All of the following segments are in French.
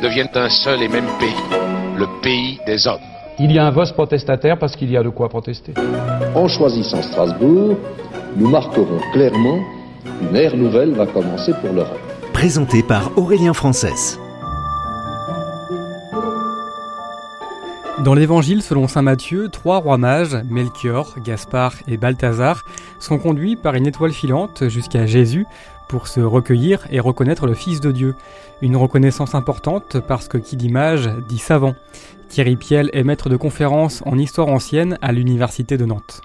deviennent un seul et même pays, le pays des hommes. Il y a un vote protestataire parce qu'il y a de quoi protester. En choisissant Strasbourg, nous marquerons clairement qu'une ère nouvelle va commencer pour l'Europe. Présenté par Aurélien Frances. Dans l'évangile selon saint Matthieu, trois rois mages, Melchior, Gaspard et Balthazar, sont conduits par une étoile filante jusqu'à Jésus pour se recueillir et reconnaître le Fils de Dieu. Une reconnaissance importante parce que qui dit mage dit savant. Thierry Piel est maître de conférence en histoire ancienne à l'université de Nantes.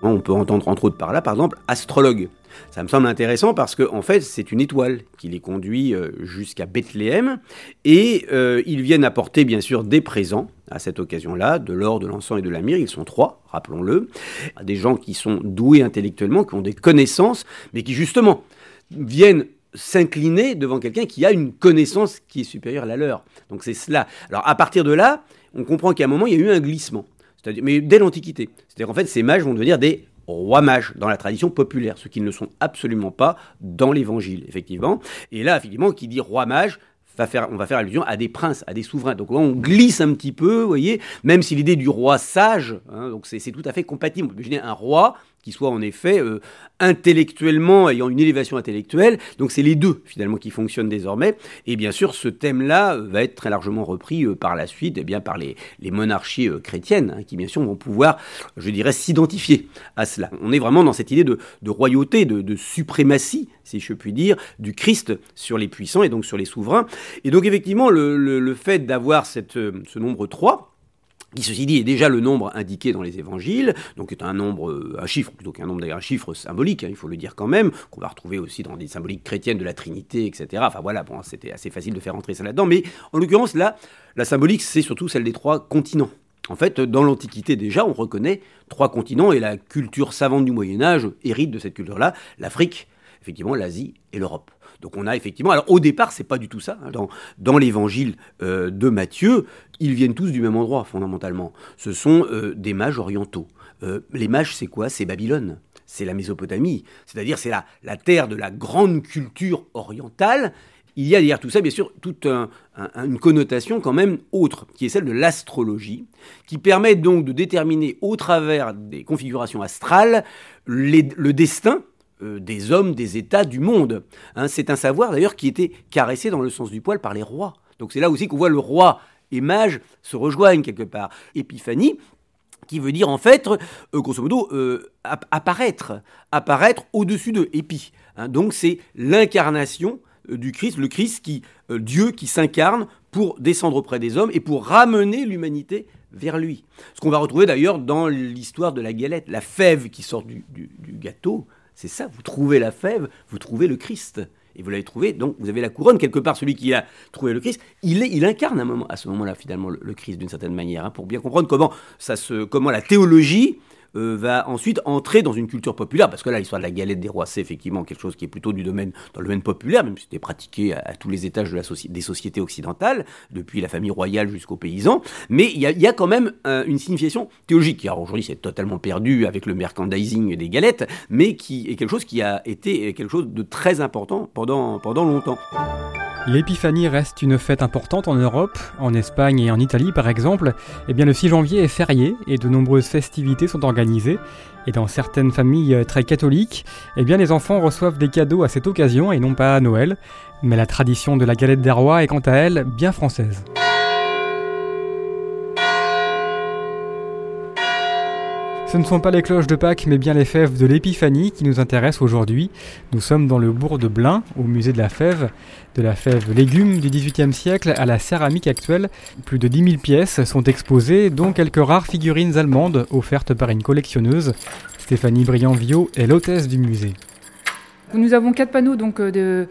On peut entendre entre autres par là, par exemple, astrologue. Ça me semble intéressant parce qu'en en fait, c'est une étoile qui les conduit euh, jusqu'à Bethléem et euh, ils viennent apporter bien sûr des présents à cette occasion-là, de l'or, de l'encens et de la myrrhe. Ils sont trois, rappelons-le. Des gens qui sont doués intellectuellement, qui ont des connaissances, mais qui justement viennent s'incliner devant quelqu'un qui a une connaissance qui est supérieure à la leur. Donc c'est cela. Alors à partir de là, on comprend qu'à un moment, il y a eu un glissement. Mais dès l'Antiquité. C'est-à-dire qu'en fait, ces mages vont devenir des rois mages dans la tradition populaire, ce qui ne sont absolument pas dans l'Évangile, effectivement. Et là, effectivement, qui dit roi mage, on va faire allusion à des princes, à des souverains. Donc on glisse un petit peu, vous voyez, même si l'idée du roi sage, hein, donc c'est tout à fait compatible. On peut imaginer un roi qui soit en effet euh, intellectuellement, ayant une élévation intellectuelle. Donc c'est les deux finalement qui fonctionnent désormais. Et bien sûr, ce thème-là euh, va être très largement repris euh, par la suite eh bien, par les, les monarchies chrétiennes, hein, qui bien sûr vont pouvoir, je dirais, s'identifier à cela. On est vraiment dans cette idée de, de royauté, de, de, suprématie, si je puis dire, du Christ sur les puissants et donc sur les souverains. Et donc effectivement, le, le, le fait d'avoir ce nombre 3, qui ceci dit est déjà le nombre indiqué dans les évangiles, donc est un nombre, euh, un chiffre plutôt qu'un nombre d'ailleurs, un chiffre symbolique, hein, il faut le dire quand même, qu'on va retrouver aussi dans des symboliques chrétiennes de la Trinité, etc. Enfin voilà, bon, c'était assez facile de faire entrer ça là-dedans, mais en l'occurrence là, la symbolique c'est surtout celle des trois continents. En fait, dans l'Antiquité déjà, on reconnaît trois continents et la culture savante du Moyen Âge hérite de cette culture-là, l'Afrique, effectivement l'Asie et l'Europe. Donc on a effectivement, alors au départ c'est pas du tout ça. Hein. Dans, l'évangile euh, de Matthieu, ils viennent tous du même endroit fondamentalement. Ce sont euh, des mages orientaux. Euh, les mages c'est quoi? C'est Babylone. C'est la Mésopotamie. C'est-à-dire c'est la, la terre de la grande culture orientale. Il y a derrière tout ça, bien sûr, toute une connotation quand même autre, qui est celle de l'astrologie, qui permet donc de déterminer au travers des configurations astrales le destin des hommes, des États, du monde. Hein, c'est un savoir d'ailleurs qui était caressé dans le sens du poil par les rois. Donc c'est là aussi qu'on voit le roi et mage se rejoignent quelque part. Épiphanie, qui veut dire en fait, euh, grosso modo, euh, apparaître, apparaître au-dessus de épi. Hein. donc c'est l'incarnation du Christ, le Christ qui, Dieu qui s'incarne pour descendre auprès des hommes et pour ramener l'humanité vers lui. Ce qu'on va retrouver d'ailleurs dans l'histoire de la galette, la fève qui sort du gâteau, c'est ça, vous trouvez la fève, vous trouvez le Christ. Et vous l'avez trouvé, donc vous avez la couronne. Quelque part, celui qui a trouvé le Christ, il, est, il incarne à, ce moment-là, finalement, le, Christ, d'une certaine manière, hein, pour bien comprendre comment, ça se, comment la théologie euh, va ensuite entrer dans une culture populaire, parce que là, l'histoire de la galette des rois, c'est effectivement quelque chose qui est plutôt du domaine, dans le domaine populaire, même si c'était pratiqué à, tous les étages de la des sociétés occidentales, depuis la famille royale jusqu'aux paysans, mais il y, y a, quand même euh, une signification théologique, alors aujourd'hui c'est totalement perdu avec le merchandising des galettes, mais qui est quelque chose qui a été quelque chose de très important pendant, pendant longtemps. L'épiphanie reste une fête importante en Europe, en Espagne et en Italie par exemple. Eh bien le 6 janvier est férié et de nombreuses festivités sont organisées. Et dans certaines familles très catholiques, eh bien les enfants reçoivent des cadeaux à cette occasion et non pas à Noël. Mais la tradition de la galette des rois est quant à elle bien française. Ce ne sont pas les cloches de Pâques, mais bien les fèves de l'Épiphanie qui nous intéressent aujourd'hui. Nous sommes dans le bourg de Blain, au musée de la fève. De la fève légumes du XVIIIe siècle à la céramique actuelle, plus de 10 000 pièces sont exposées, dont quelques rares figurines allemandes offertes par une collectionneuse. Stéphanie Briand-Viau est l'hôtesse du musée. Nous avons quatre panneaux donc, euh, de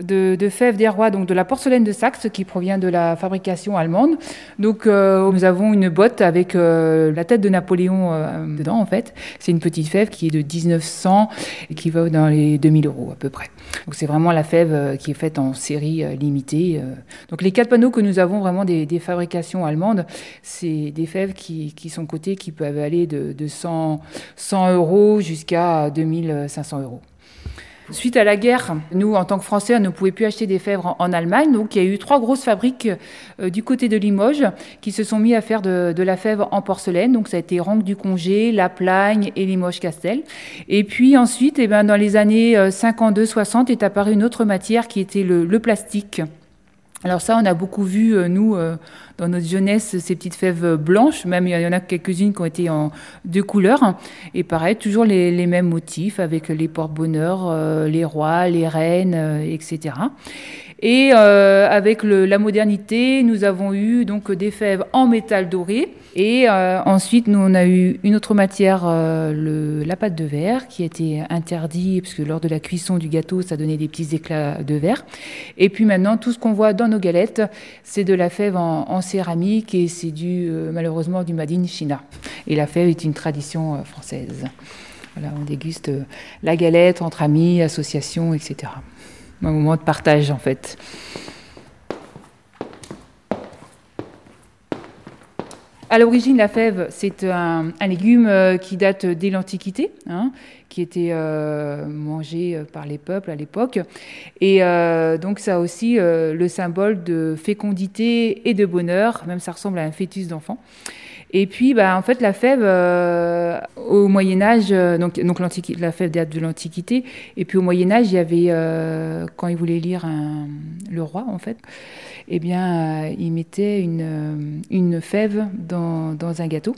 de, fèves des rois, donc de la porcelaine de Saxe qui provient de la fabrication allemande. Donc euh, nous avons une botte avec euh, la tête de Napoléon euh, dedans en fait. C'est une petite fève qui est de 1900 et qui va dans les 2000 euros à peu près. Donc c'est vraiment la fève qui est faite en série limitée. Donc les quatre panneaux que nous avons vraiment des, fabrications allemandes, c'est des fèves qui, sont cotées qui peuvent aller de, de 100, 100 euros jusqu'à 2500 euros. Suite à la guerre, nous, en tant que Français, on ne pouvait plus acheter des fèves en, Allemagne. Donc, il y a eu trois grosses fabriques euh, du côté de Limoges qui se sont mis à faire de, la fève en porcelaine. Donc, ça a été Ranque du Congé, La Plagne et Limoges-Castel. Et puis ensuite, eh ben, dans les années euh, 52-60, est apparue une autre matière qui était le plastique. Alors ça, on a beaucoup vu, euh, nous, euh, dans notre jeunesse, ces petites fèves blanches. Même, il y en a quelques-unes qui ont été en deux couleurs. Et pareil, toujours les, mêmes motifs avec les porte-bonheur, euh, les rois, les reines, euh, etc. Et euh, avec le- la modernité, nous avons eu donc des fèves en métal doré. Et euh, ensuite, nous, on a eu une autre matière, euh, le, la pâte de verre, qui a été interdit, parce que lors de la cuisson du gâteau, ça donnait des petits éclats de verre. Et puis maintenant, tout ce qu'on voit dans nos galettes, c'est de la fève en, en céramique, et c'est du, euh, malheureusement du Made in China. Et la fève est une tradition euh, française. Voilà, on déguste euh, la galette entre amis, associations, etc. Un moment de partage, en fait. À l'origine, la fève, c'est un, légume euh, qui date dès l'Antiquité, hein, qui était euh, mangé euh, par les peuples à l'époque. Et donc, ça a aussi le symbole de fécondité et de bonheur, même ça ressemble à un fœtus d'enfant. Et puis, bah, en fait, la fève, euh, au Moyen-Âge, euh, donc, donc la fève date de l'Antiquité, et puis au Moyen-Âge, il y avait, euh, quand il voulait lire un- le roi, en fait, eh bien, euh, il mettait une, euh, une fève dans, dans un gâteau.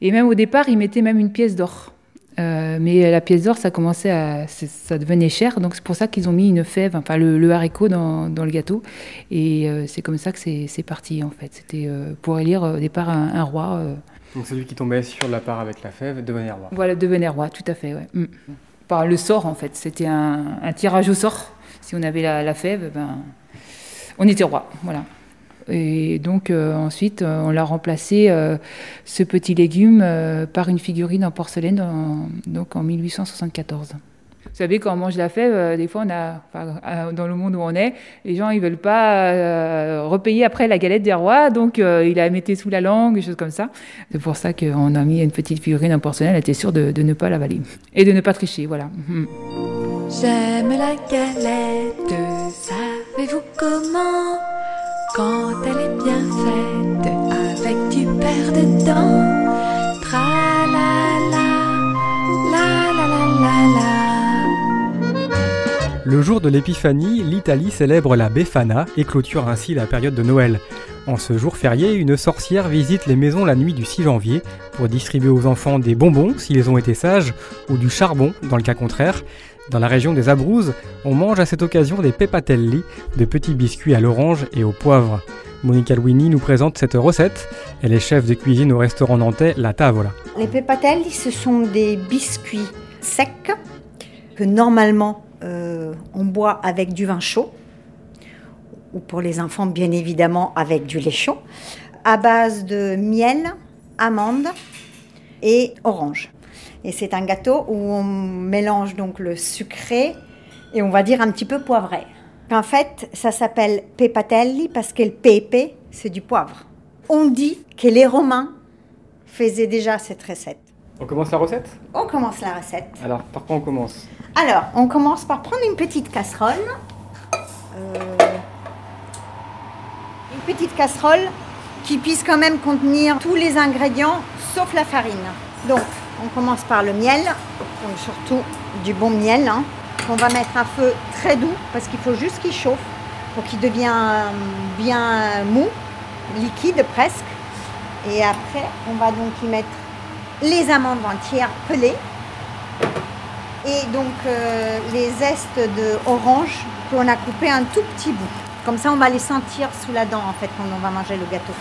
Et même au départ, il mettait même une pièce d'or. Euh, mais la pièce d'or, ça commençait à, ça devenait cher, donc c'est pour ça qu'ils ont mis une fève, enfin le, le haricot dans, dans le gâteau, et euh, c'est comme ça que c'est parti en fait. C'était euh, pour élire au départ un, un roi. Donc celui qui tombait sur la part avec la fève devenait roi. voilà, devenait roi, tout à fait, ouais. Mm. Par le sort en fait, c'était un, un tirage au sort. Si on avait la, la fève, ben, on était roi, voilà. Et donc euh, ensuite, euh, on l'a remplacé, euh, ce petit légume, par une figurine en porcelaine, en- donc en 1874. Vous savez, quand on mange la fève, des fois, on a, dans le monde où on est, les gens ils veulent pas repayer après la galette des rois, donc euh, il la mettait sous la langue, des choses comme ça. C'est pour ça qu'on a mis une petite figurine en porcelaine, elle était sûre de, de ne pas l'avaler et de ne pas tricher, voilà. Mhm. J'aime la galette, savez-vous comment Quand elle est bien faite, avec du beurre dedans. Tra la la, la la la la la. Le jour de l'épiphanie, l'Italie célèbre la Befana et clôture ainsi la période de Noël. En ce jour férié, une sorcière visite les maisons la nuit du 6 janvier pour distribuer aux enfants des bonbons s'ils ont été sages ou du charbon dans le cas contraire. Dans la région des Abruzzes, on mange à cette occasion des pepatelli, de petits biscuits à l'orange et au poivre. Monica Louini nous présente cette recette. Elle est chef de cuisine au restaurant nantais La Tavola. Les pepatelli, ce sont des biscuits secs que normalement euh, on boit avec du vin chaud, ou pour les enfants bien évidemment avec du lait chaud, à base de miel, amandes et orange. Et c'est un gâteau où on mélange donc le sucré et on va dire un petit peu poivré. En fait, ça s'appelle pepatelli parce que le pepe, c'est du poivre. On dit que les Romains faisaient déjà cette recette. On commence la recette? On commence la recette. Alors, par quoi on commence? Alors, on commence par prendre une petite casserole. Euh, une petite casserole qui puisse quand même contenir tous les ingrédients sauf la farine. Donc, on commence par le miel, surtout du bon miel, hein, qu'on va mettre à feu très doux parce qu'il faut juste qu'il chauffe pour qu'il devienne euh, bien mou, liquide presque. Et après, on va donc y mettre les amandes entières pelées et donc euh, les zestes de orange qu'on a coupé un tout petit bout. Comme ça, on va les sentir sous la dent en fait quand on va manger le gâteau.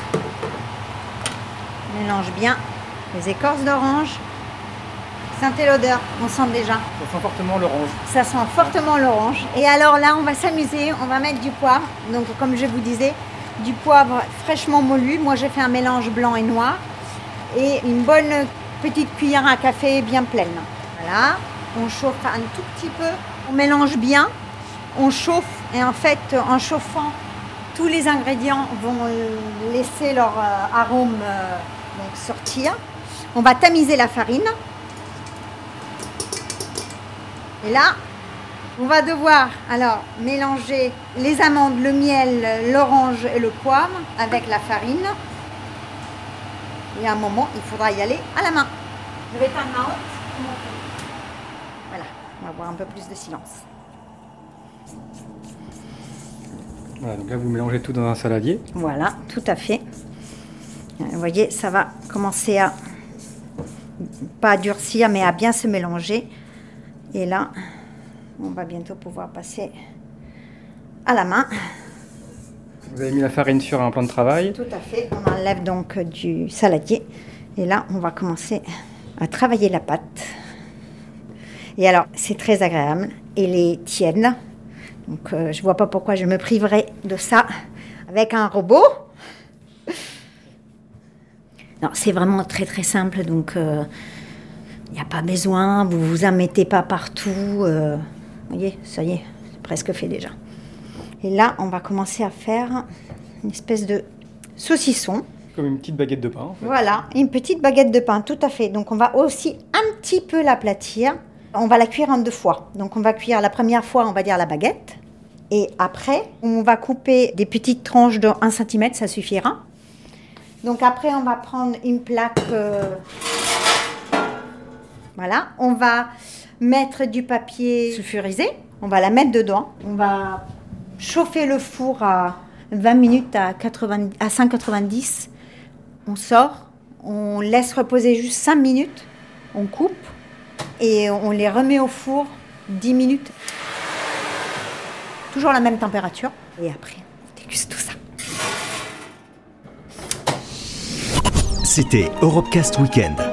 On mélange bien les écorces d'orange. Sentez l'odeur, on sent déjà. Ça sent fortement l'orange. Ça sent fortement l'orange. Et alors là, on va s'amuser, on va mettre du poivre. Donc comme je vous disais, du poivre fraîchement moulu. Moi, j'ai fait un mélange blanc et noir. Et une bonne petite cuillère à café bien pleine. Voilà. On chauffe un tout petit peu. On mélange bien. On chauffe. Et en fait, en chauffant, tous les ingrédients vont laisser leur euh, arôme euh, donc sortir. On va tamiser la farine. Et là, on va devoir alors mélanger les amandes, le miel, l'orange et le poivre avec la farine. Et à un moment, il faudra y aller à la main. Je vais éteindre ma honte. Voilà, on va avoir un peu plus de silence. Voilà, donc là vous mélangez tout dans un saladier. Voilà, tout à fait. Vous voyez, ça va commencer à pas durcir, mais à bien se mélanger. Et là, on va bientôt pouvoir passer à la main. Vous avez mis la farine sur un plan de travail. Tout à fait. On enlève donc du saladier. Et là, on va commencer à travailler la pâte. Et alors, c'est très agréable. Elle est tienne. Donc, euh, je ne vois pas pourquoi je me priverais de ça avec un robot. Non, c'est vraiment très très simple. Donc, euh, n'y a pas besoin. Vous vous en mettez pas partout. euh, vous voyez, ça y est, c'est presque fait déjà. Et là, on va commencer à faire une espèce de saucisson. Comme une petite baguette de pain. en fait. Voilà, une petite baguette de pain, tout à fait. Donc on va aussi un petit peu l'aplatir. On va la cuire en deux fois. Donc on va cuire la première fois, on va dire la baguette. Et après, on va couper des petites tranches de 1 cm, ça suffira. Donc après, on va prendre une plaque. euh, Voilà, on va mettre du papier sulfurisé. On va la mettre dedans. On va chauffer le four à 20 minutes à, 80, à 190. On sort, on laisse reposer juste 5 minutes, on coupe et on les remet au four 10 minutes. Toujours la même température. Et après, on déguste tout ça. C'était Europecast Weekend.